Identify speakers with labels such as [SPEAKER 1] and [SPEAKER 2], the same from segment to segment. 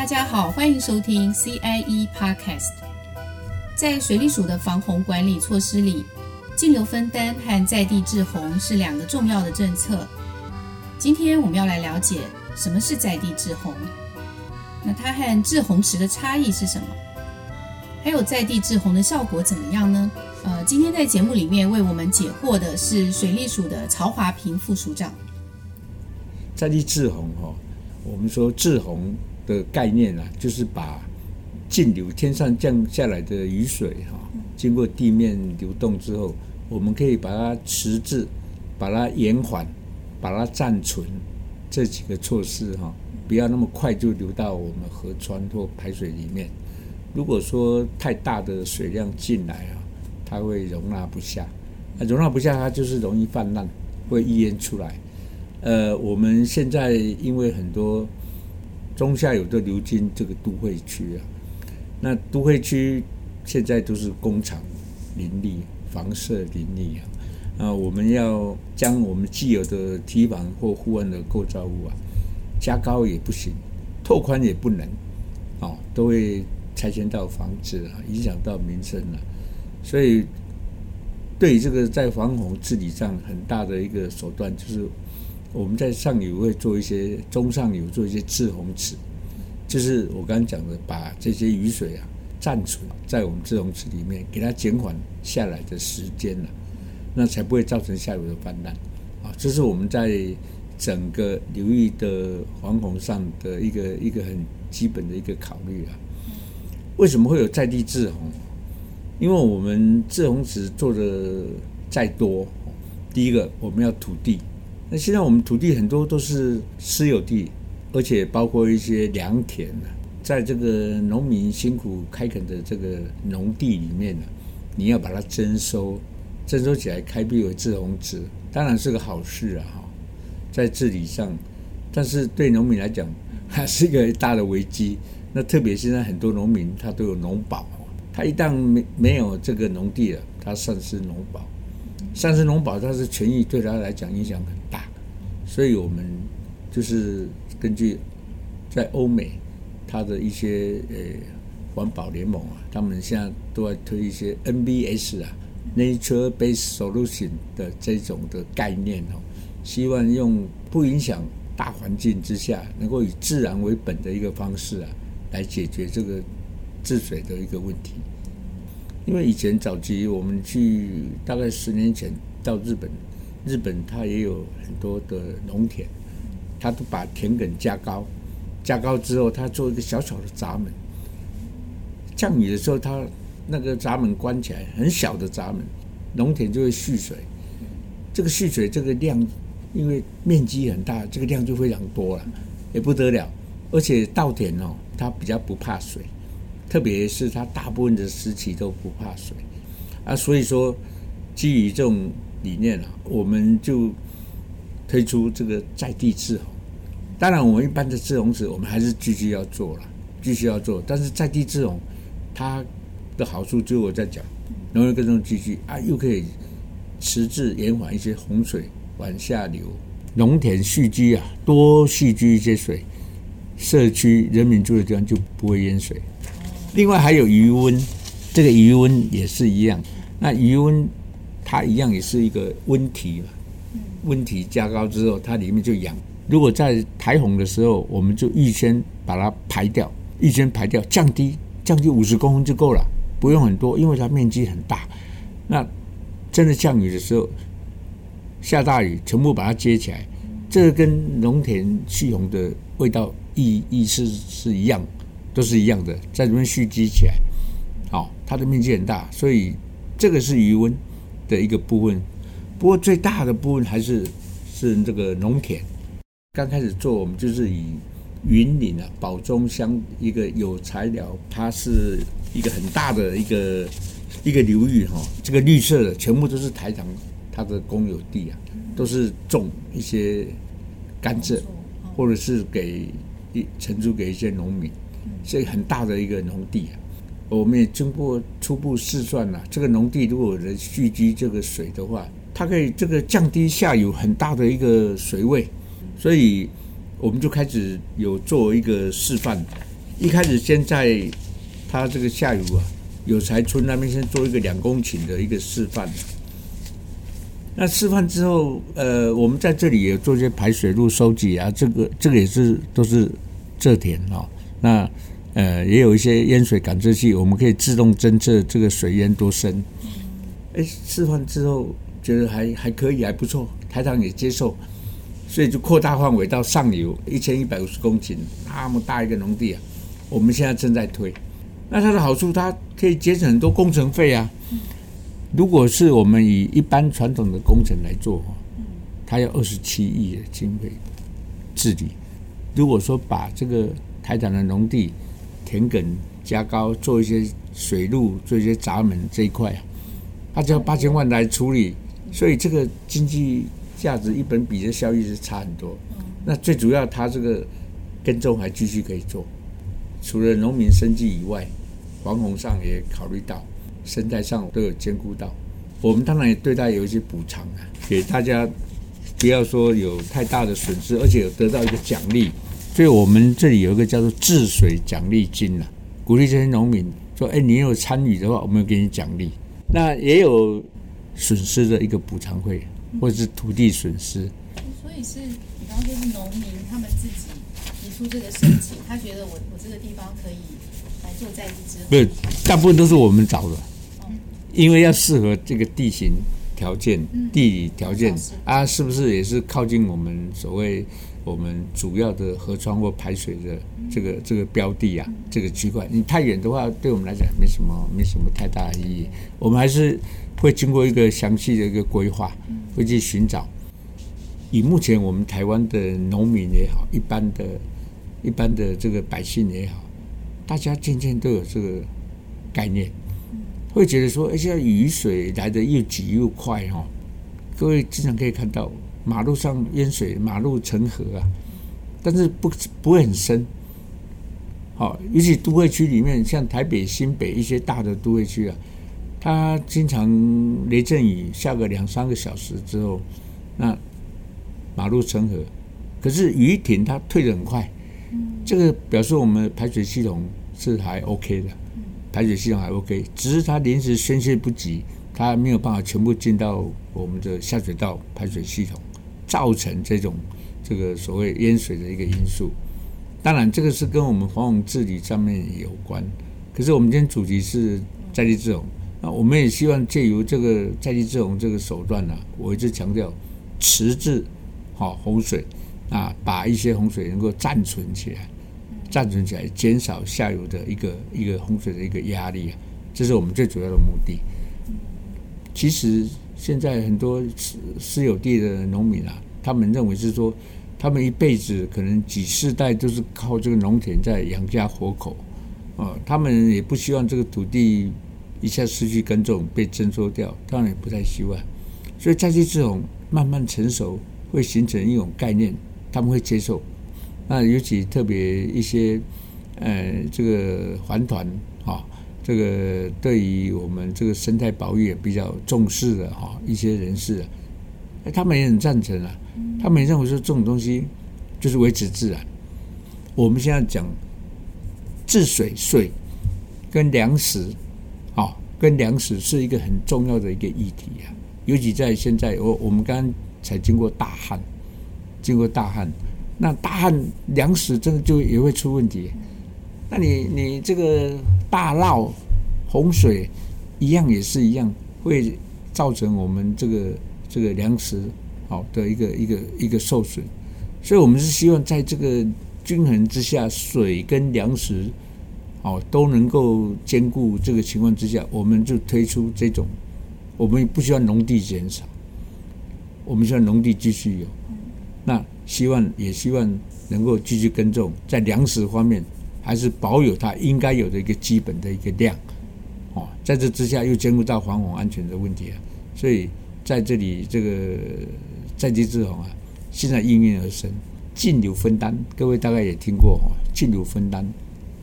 [SPEAKER 1] 大家好，欢迎收听 CIE Podcast。在水利署的防洪管理措施里，径流分担和在地滞洪是两个重要的政策。今天我们要来了解什么是在地滞洪，那它和滞洪池的差异是什么？还有在地滞洪的效果怎么样呢？呃，今天在节目里面为我们解惑的是水利署的曹华平副署长。
[SPEAKER 2] 在地滞洪哈，我们说滞洪的概念啊，就是把径流天上降下来的雨水哈，经过地面流动之后，我们可以把它迟滞，把它延缓，把它暂存这几个措施哈，不要那么快就流到我们河川或排水里面。如果说太大的水量进来啊，它会容纳不下，容纳不下，它就是容易泛滥，会溢淹出来。呃，我们现在因为很多中下游都流经这个都会区啊，那都会区现在都是工厂林立、房舍林立啊，啊，我们要将我们既有的堤防或护岸的构造物啊，加高也不行，拓宽也不能，哦，都会。拆迁到房子啊，影响到民生了，所以对这个在防洪治理上很大的一个手段，就是我们在上游会做一些中上游做一些滞洪池，就是我刚刚讲的，把这些雨水啊暂存在我们滞洪池里面，给它减缓下来的时间了，那才不会造成下游的泛滥啊。这是我们在整个流域的防洪上的一个一个很基本的一个考虑啊。为什么会有在地滞洪？因为我们滞洪池做的再多，第一个我们要土地。那现在我们土地很多都是私有地，而且包括一些良田，在这个农民辛苦开垦的这个农地里面呢，你要把它征收，征收起来开辟为滞洪池，当然是个好事啊！哈，在治理上，但是对农民来讲，还是一个大的危机。那特别现在很多农民他都有农保，他一旦没没有这个农地了，他丧失农保，丧失农保，他是权益对他来讲影响很大，所以我们就是根据在欧美他的一些呃环保联盟啊，他们现在都在推一些 NBS 啊，Nature-based Solution 的这种的概念哦，希望用不影响大环境之下，能够以自然为本的一个方式啊。来解决这个治水的一个问题，因为以前早期我们去大概十年前到日本，日本它也有很多的农田，它都把田埂加高，加高之后，它做一个小小的闸门，降雨的时候，它那个闸门关起来，很小的闸门，农田就会蓄水，这个蓄水这个量，因为面积很大，这个量就非常多了，也不得了，而且稻田哦。它比较不怕水，特别是它大部分的时期都不怕水啊，所以说基于这种理念啊，我们就推出这个在地滞洪。当然，我们一般的滞洪池我们还是继续要做了，继续要做。但是在地滞洪，它的好处就我在讲，农业耕种继续啊，又可以迟滞延缓一些洪水往下流，农田蓄积啊，多蓄积一些水。社区人民住的地方就不会淹水。另外还有余温，这个余温也是一样。那余温它一样也是一个温体嘛，温体加高之后，它里面就养。如果在排洪的时候，我们就预先把它排掉，预先排掉，降低降低五十公分就够了，不用很多，因为它面积很大。那真的降雨的时候，下大雨全部把它接起来，这个跟农田蓄洪的味道。意意思是一样，都是一样的，在这边蓄积起来，好、哦，它的面积很大，所以这个是余温的一个部分。不过最大的部分还是是这个农田。刚开始做，我们就是以云岭啊宝中乡一个有材料，它是一个很大的一个一个流域哈、哦，这个绿色的全部都是台糖它的公有地啊，都是种一些甘蔗，或者是给。一承租给一些农民，这很大的一个农地啊。我们也经过初步试算了，这个农地如果能蓄积这个水的话，它可以这个降低下游很大的一个水位，所以我们就开始有做一个示范，一开始先在它这个下游啊，有才村那边先做一个两公顷的一个示范。那示范之后，呃，我们在这里也做一些排水路收集啊，这个这个也是都是蔗田哦。那呃，也有一些淹水感知器，我们可以自动侦测这个水淹多深。哎，示范之后觉得还还可以，还不错，台长也接受。所以就扩大范围到上游一千一百五十公顷，那么大一个农地啊，我们现在正在推。那它的好处，它可以节省很多工程费啊。如果是我们以一般传统的工程来做，它要二十七亿的经费治理。如果说把这个台长的农地田埂加高，做一些水路，做一些闸门这一块啊，它只要八千万来处理，所以这个经济。价值一本比的效益是差很多，那最主要他这个耕种还继续可以做，除了农民生计以外，防洪上也考虑到，生态上都有兼顾到。我们当然也对他有一些补偿啊，给大家不要说有太大的损失，而且有得到一个奖励。所以我们这里有一个叫做治水奖励金啊，鼓励这些农民说：“哎，你有参与的话，我们有给你奖励。”那也有损失的一个补偿费。或者是土地损失，
[SPEAKER 1] 所以是比方说是农民他们自己提出这个申请，他觉得我我这个地方可以来做在地支红。
[SPEAKER 2] 不是，大部分都是我们找的，因为要适合这个地形条件、地理条件啊，是不是也是靠近我们所谓我们主要的河川或排水的这个这个标的啊，这个区块？你太远的话，对我们来讲没什么没什么太大的意义，我们还是。会经过一个详细的一个规划，会去寻找。以目前我们台湾的农民也好，一般的、一般的这个百姓也好，大家渐渐都有这个概念，会觉得说，而且雨水来的又急又快哈。各位经常可以看到马路上淹水，马路成河啊，但是不不会很深。好，尤其都会区里面，像台北、新北一些大的都会区啊。它经常雷阵雨下个两三个小时之后，那马路成河，可是雨一停，它退得很快。这个表示我们排水系统是还 OK 的，排水系统还 OK，只是它临时宣泄不及，它没有办法全部进到我们的下水道排水系统，造成这种这个所谓淹水的一个因素。当然，这个是跟我们防洪治理上面有关。可是我们今天主题是在地治洪。那我们也希望借由这个在地治洪这个手段呢、啊，我一直强调迟滞好洪水啊，把一些洪水能够暂存起来，暂存起来，减少下游的一个一个洪水的一个压力啊，这是我们最主要的目的。其实现在很多私私有地的农民啊，他们认为是说，他们一辈子可能几世代都是靠这个农田在养家活口啊，他们也不希望这个土地。一下失去耕种被征收掉，当然也不太希望，所以在地治洪慢慢成熟，会形成一种概念，他们会接受。那尤其特别一些，呃，这个环团啊，这个对于我们这个生态保育也比较重视的哈，一些人士，啊，他们也很赞成啊，他们也认为说这种东西就是维持自然。我们现在讲治水水跟粮食。跟粮食是一个很重要的一个议题啊，尤其在现在，我我们刚刚才经过大旱，经过大旱，那大旱粮食真的就也会出问题。那你你这个大涝洪水一样也是一样，会造成我们这个这个粮食好的一个一个一个受损。所以我们是希望在这个均衡之下，水跟粮食。哦，都能够兼顾这个情况之下，我们就推出这种，我们不希望农地减少，我们希望农地继续有，那希望也希望能够继续耕种，在粮食方面还是保有它应该有的一个基本的一个量，哦，在这之下又兼顾到防洪安全的问题啊，所以在这里这个在地治洪啊，现在应运而生，径流分担，各位大概也听过哦，径流分担。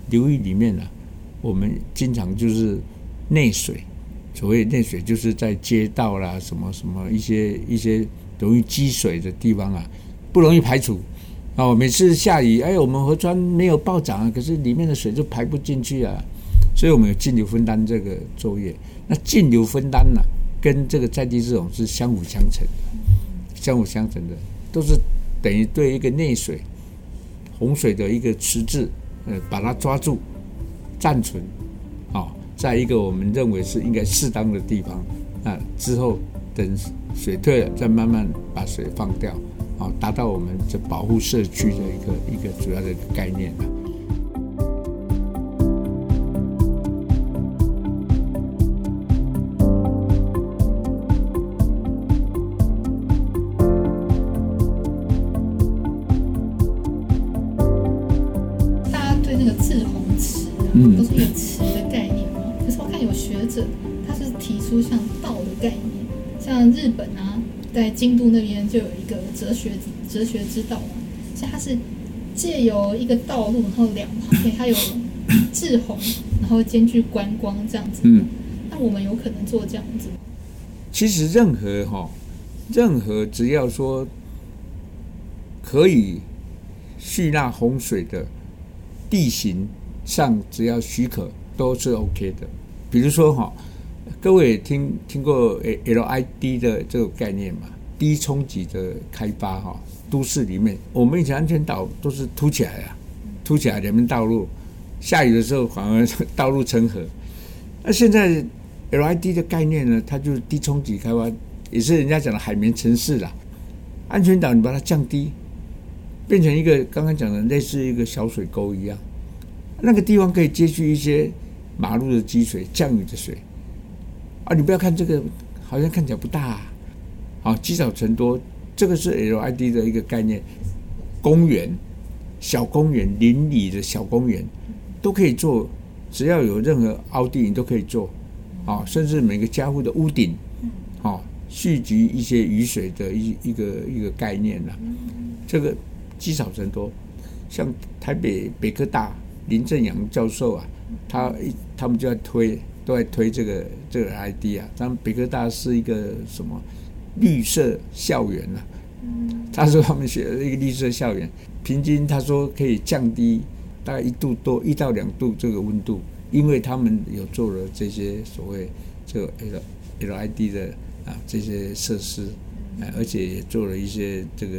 [SPEAKER 2] 流域里面呢、啊，我们经常就是内水，所谓内水就是在街道啦，什么什么一些一些容易积水的地方啊，不容易排除，哦，每次下雨，哎，我们河川没有暴涨啊，可是里面的水就排不进去啊，所以我们有径流分担这个作业。那径流分担呢、跟这个在地这种是相辅相成的，相辅相成的，都是等于对一个内水洪水的一个迟滞，呃，把它抓住，暂存，啊、哦，在一个我们认为是应该适当的地方，啊之后等水退了，再慢慢把水放掉。啊，达到我们这保护社区的一个一个主要的一个概念了。
[SPEAKER 3] 大家对那个滞洪池啊，都是一个池的概念嘛。可是我看有学者，他是提出像道的概念，像日本啊。在京都那边就有一个哲学哲学之道嘛，所以它是借由一个道路，然后两旁边它有滞洪，然后兼具观光这样子。嗯，那我们有可能做这样子。
[SPEAKER 2] 其实任何哈，任何只要说可以蓄纳洪水的地形上，只要许可都是 OK 的。比如说哈。各位听听过 LID 的这个概念嘛？低冲击的开发哈，都市里面，我们以前安全岛都是凸起来啊，凸起来两边道路，下雨的时候反而 道路成河。那现在 LID 的概念呢，它就是低冲击开发，也是人家讲的海绵城市啦。安全岛你把它降低，变成一个刚刚讲的类似一个小水沟一样，那个地方可以接续一些马路的积水、降雨的水。啊，你不要看这个，好像看起来不大，啊，好积少成多，这个是 LID 的一个概念。公园、小公园、邻里的小公园都可以做，只要有任何凹地，你都可以做。啊，甚至每个家户的屋顶，啊，蓄积一些雨水的一一个一个概念呐。这个积少成多，像台北北科大林正阳教授啊，他一他们就在推。都在推这个这个 ID 啊，咱们北科大是一个什么绿色校园啊？他说他们学了一个绿色校园，平均他说可以降低大概一度多一到两度这个温度，因为他们有做了这些所谓这个 L LID 的啊这些设施，啊，而且也做了一些这个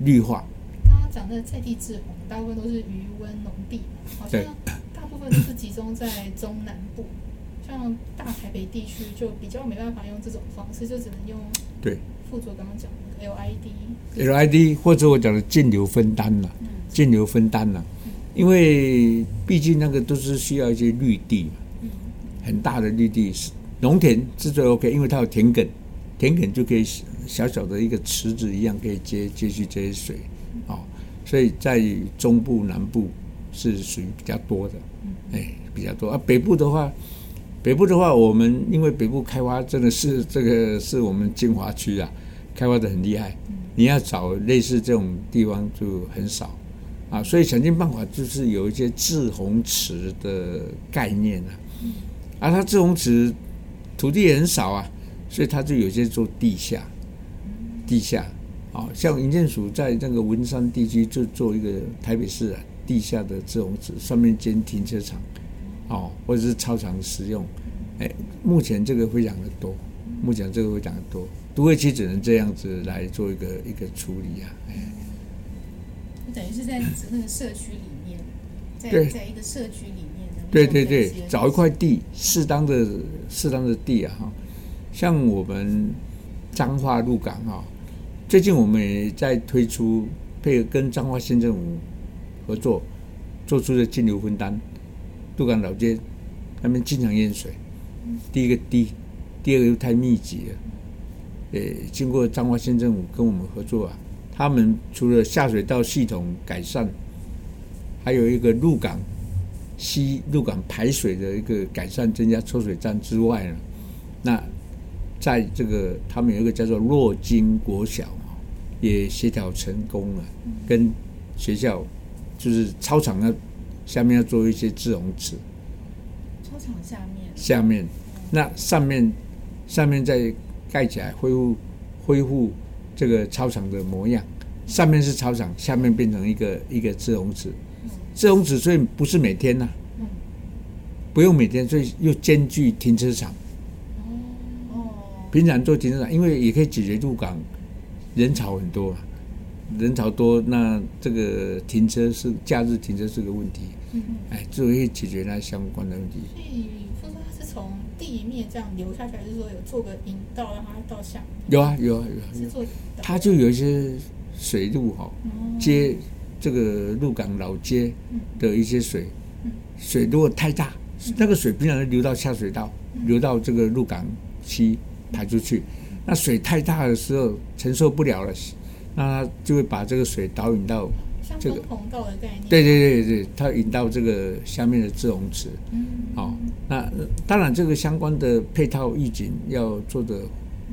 [SPEAKER 2] 绿化。
[SPEAKER 3] 刚刚讲的在地滞洪，大部分都是余温农地，好像。都是集中在中南部，像大台北地区就比较没办法用这种方式，就只能用对。副座刚刚讲的 LID
[SPEAKER 2] LID 或者我讲的径流分担了，径流分担了，因为毕竟那个都是需要一些绿地嘛，很大的绿地是，农田是最 OK，因为它有田埂，田埂就可以小小的一个池子一样可以接接去这些水，哦，所以在中部南部是属于比较多的。哎，比较多啊。北部的话，北部的话，我们因为北部开发真的是这个是我们精华区啊，开发的很厉害。你要找类似这种地方就很少啊，所以想尽办法就是有一些滞洪池的概念啊。啊，它滞洪池土地也很少啊，所以它就有些做地下，地下啊，像营建署在那个文山地区就做一个台北市啊。地下的这种上面建停车场，哦，或者是操场使用，哎，目前这个非常的多，目前这个非常的多，都会区只能这样子来做一个一个处理啊，哎，
[SPEAKER 1] 等于是在那个社区里面，在在一个社区里面的，
[SPEAKER 2] 对对对，找一块地，适当的适当的地啊，哈，像我们彰化鹿港啊，最近我们也在推出配合跟彰化县政府。合作做出的径流分担，鹿港老街那边经常淹水，第一个低，第二个又太密集了。呃，经过彰化县政府跟我们合作啊，他们除了下水道系统改善，还有一个入港西入港排水的一个改善，增加抽水站之外呢，那在这个他们有一个叫做若金国小，也协调成功了，跟学校。就是操场要下面要做一些自容池，
[SPEAKER 1] 操场下面，
[SPEAKER 2] 下面，那上面，上面再盖起来，恢复恢复这个操场的模样，上面是操场，下面变成一个一个自容池。自容池所以不是每天呐、啊，不用每天，所以又兼具停车场。平常做停车场，因为也可以解决入港人潮很多，人潮多，那这个停车是假日停车是个问题。哎，就可以解决那相关的问题。
[SPEAKER 3] 所以，说它是从地面这样流下去，还是说有做个引道让它到下？
[SPEAKER 2] 有啊，有啊，有啊。是做它就有一些水路哈，接这个鹿港老街的一些水，水如果太大，那个水平常流到下水道，流到这个鹿港区排出去，那水太大的时候承受不了了，那它就会把这个水导引到。这个
[SPEAKER 3] 红豆的概念，
[SPEAKER 2] 对对对对，它引到这个下面的滞洪池。嗯，哦，那当然这个相关的配套预警要做得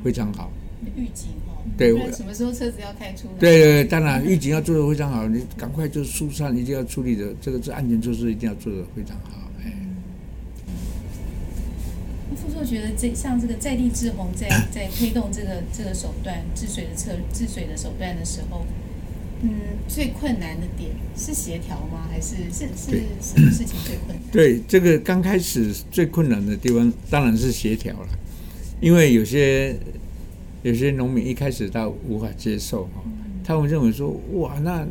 [SPEAKER 2] 非常好。
[SPEAKER 1] 预警哦，
[SPEAKER 2] 对，
[SPEAKER 1] 什么时候车子要开出来？
[SPEAKER 2] 对对对，当然预警要做得非常好，你赶快就疏散，一定要处理的这个是安全措施，一定要做得非常好。哎，
[SPEAKER 1] 副座觉得这像这个在地制洪在在推动这个这个手段治水的策治水的手段的时候。嗯，最困难的点是协调吗？还是是是什么事情最困难？
[SPEAKER 2] 对，这个刚开始最困难的地方当然是协调了，因为有些有些农民一开始他无法接受哈，他们认为说哇，那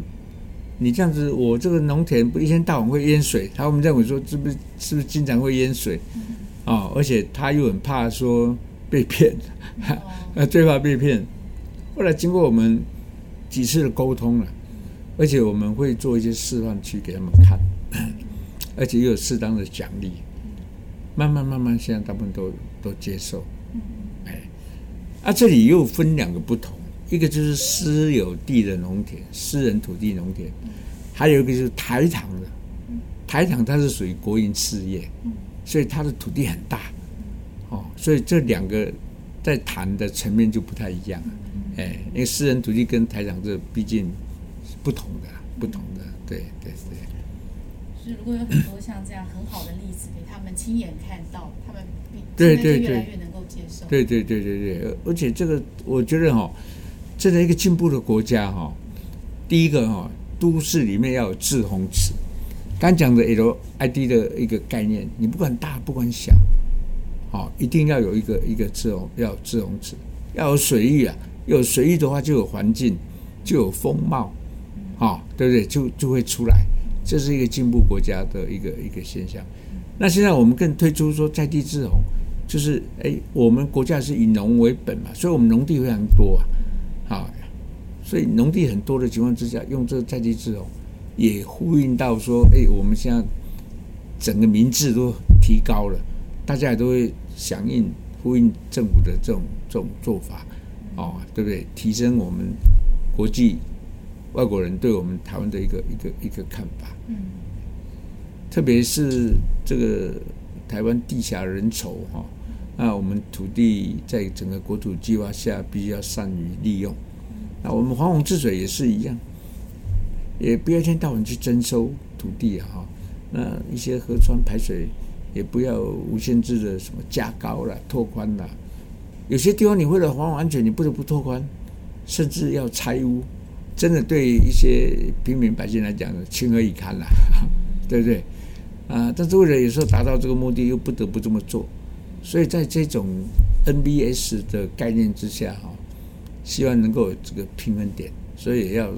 [SPEAKER 2] 你这样子，我这个农田不一天到晚会淹水，他们认为说是不是是不是经常会淹水啊？而且他又很怕说被骗，那 最怕被骗。后来经过我们。几次的沟通了，而且我们会做一些示范区给他们看，而且又有适当的奖励，慢慢慢慢，现在大部分都都接受。哎，啊，这里又分两个不同，一个就是私有地的农田，私人土地农田，还有一个就是台糖的，台糖它是属于国营事业，所以他的土地很大，哦，所以这两个在谈的层面就不太一样。哎，因为私人土地跟台长这毕竟是不同的，不同的，对对对。
[SPEAKER 1] 是如果有很多像这样很好的例子给他们亲眼看到，他们对对对越来越能够接受。
[SPEAKER 2] 对对对对对，而且这个我觉得哈，这在一个进步的国家哈，第一个哈，都市里面要有滞洪池。刚讲的 LID 的一个概念，你不管大不管小，好，一定要有一个一个滞洪，要有滞洪池，要有水域啊。有水域的话，就有环境，就有风貌，啊、对不对？就就会出来，这是一个进步国家的一个一个现象。那现在我们更推出说在地滞洪，就是哎，我们国家是以农为本嘛，所以我们农地非常多啊，啊、哦，所以农地很多的情况之下，用这个在地滞洪，也呼应到说，哎，我们现在整个民智都提高了，大家也都会响应呼应政府的这种这种做法。哦，对不对？提升我们国际外国人对我们台湾的一个一个一个看法。嗯。特别是这个台湾地狭人稠哈，那我们土地在整个国土计划下，必须要善于利用。那我们黄洪治水也是一样，也不要一天到晚去征收土地哈。那一些河川排水也不要无限制的什么加高了、拓宽了。有些地方你为了防洪安全，你不得不拓宽，甚至要拆屋，真的对一些平民百姓来讲，情何以堪了，对不对？啊，但是为了有时候达到这个目的，又不得不这么做。所以在这种 NBS 的概念之下，哈，希望能够有这个平衡点，所以也要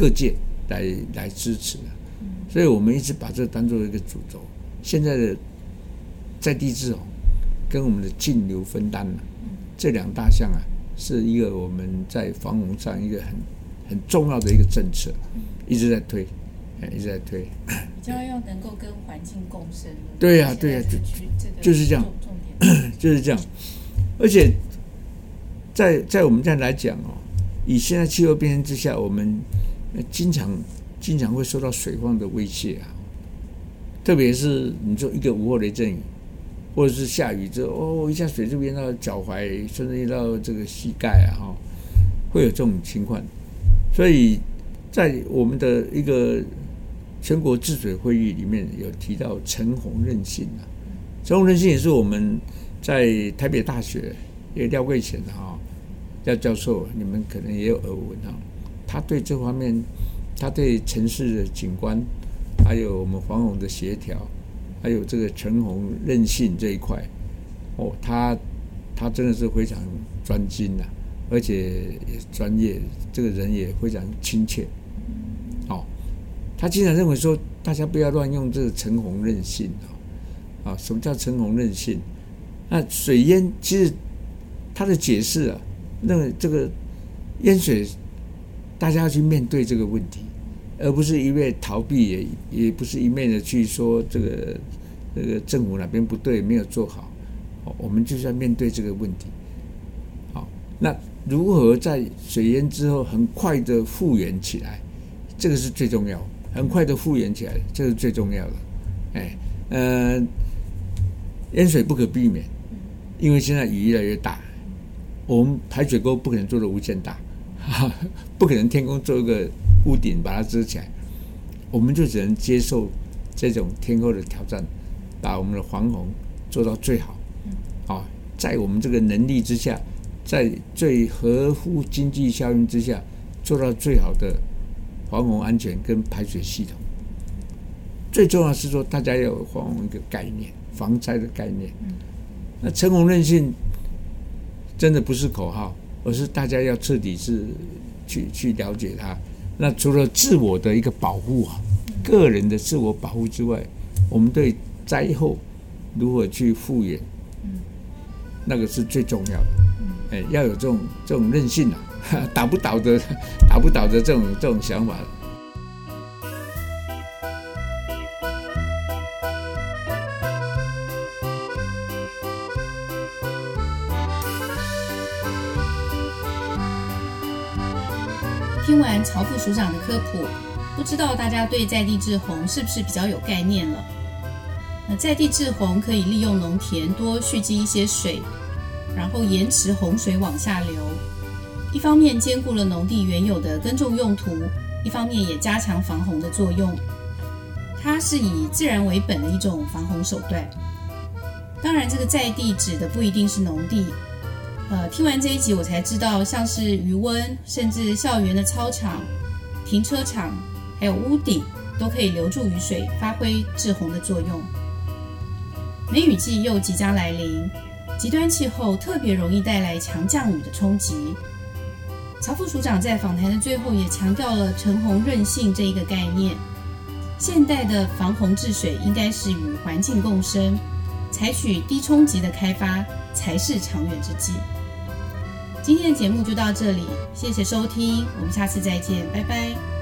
[SPEAKER 2] 各界来来支持的。所以我们一直把这当做一个主轴。现在的在地滞洪。跟我们的径流分担呢，这两大项啊，是一个我们在防洪上一个很很重要的一个政策，一直在推，一直在推。
[SPEAKER 1] 比较要能够跟环境共生。
[SPEAKER 2] 对呀，对呀，就就是这样，就是这样。而且在在我们这样来讲哦，以现在气候变迁之下，我们经常经常会受到水患的威胁啊，特别是你说一个午后雷阵雨。或者是下雨之后，哦，一下水就淹到脚踝，甚至淹到这个膝盖啊，哈，会有这种情况。所以在我们的一个全国治水会议里面有提到陈洪韧性啊，陈洪韧性也是我们在台北大学，也廖贵贤哈廖教授，你们可能也有耳闻哈，他对这方面，他对城市的景观，还有我们防洪的协调，还有这个承洪韧性这一块，哦，他他真的是非常专精呐，而且专业，这个人也非常亲切。哦，他经常认为说，大家不要乱用这个承洪韧性啊，啊，什么叫承洪韧性？那水淹其实他的解释啊，那这个淹水，大家要去面对这个问题，而不是一味逃避，也也不是一面的去说这个这个政府哪边不对，没有做好。我们就是要面对这个问题。好，那如何在水淹之后很快的复原起来？这个是最重要，很快的复原起来，这是最重要的。哎，呃，淹水不可避免。因为现在雨越来越大，我们排水沟不可能做的无限大，不可能天空做一个屋顶把它遮起来，我们就只能接受这种天候的挑战，把我们的防洪做到最好。啊，在我们这个能力之下，在最合乎经济效应之下，做到最好的防洪安全跟排水系统。最重要是说，大家要有防洪一个概念，防灾的概念。那成洪韧性真的不是口号，而是大家要彻底是去去了解它。那除了自我的一个保护啊，个人的自我保护之外，我们对灾后如何去复原，那个是最重要的。哎，要有这种这种韧性啊，打不倒的，打不倒的这种这种想法。
[SPEAKER 1] 听完曹副署长的科普，不知道大家对在地制洪是不是比较有概念了？那在地制洪可以利用农田多蓄积一些水，然后延迟洪水往下流，一方面兼顾了农地原有的耕种用途，一方面也加强防洪的作用。它是以自然为本的一种防洪手段。当然，这个在地指的不一定是农地。呃，听完这一集，我才知道，像是余温，甚至校园的操场、停车场，还有屋顶，都可以留住雨水，发挥制洪的作用。梅雨季又即将来临，极端气候特别容易带来强降雨的冲击。曹副署长在访谈的最后也强调了承洪韧性这一个概念。现代的防洪治水应该是与环境共生，采取低冲击的开发才是长远之计。今天的节目就到这里，谢谢收听，我们下次再见，拜拜。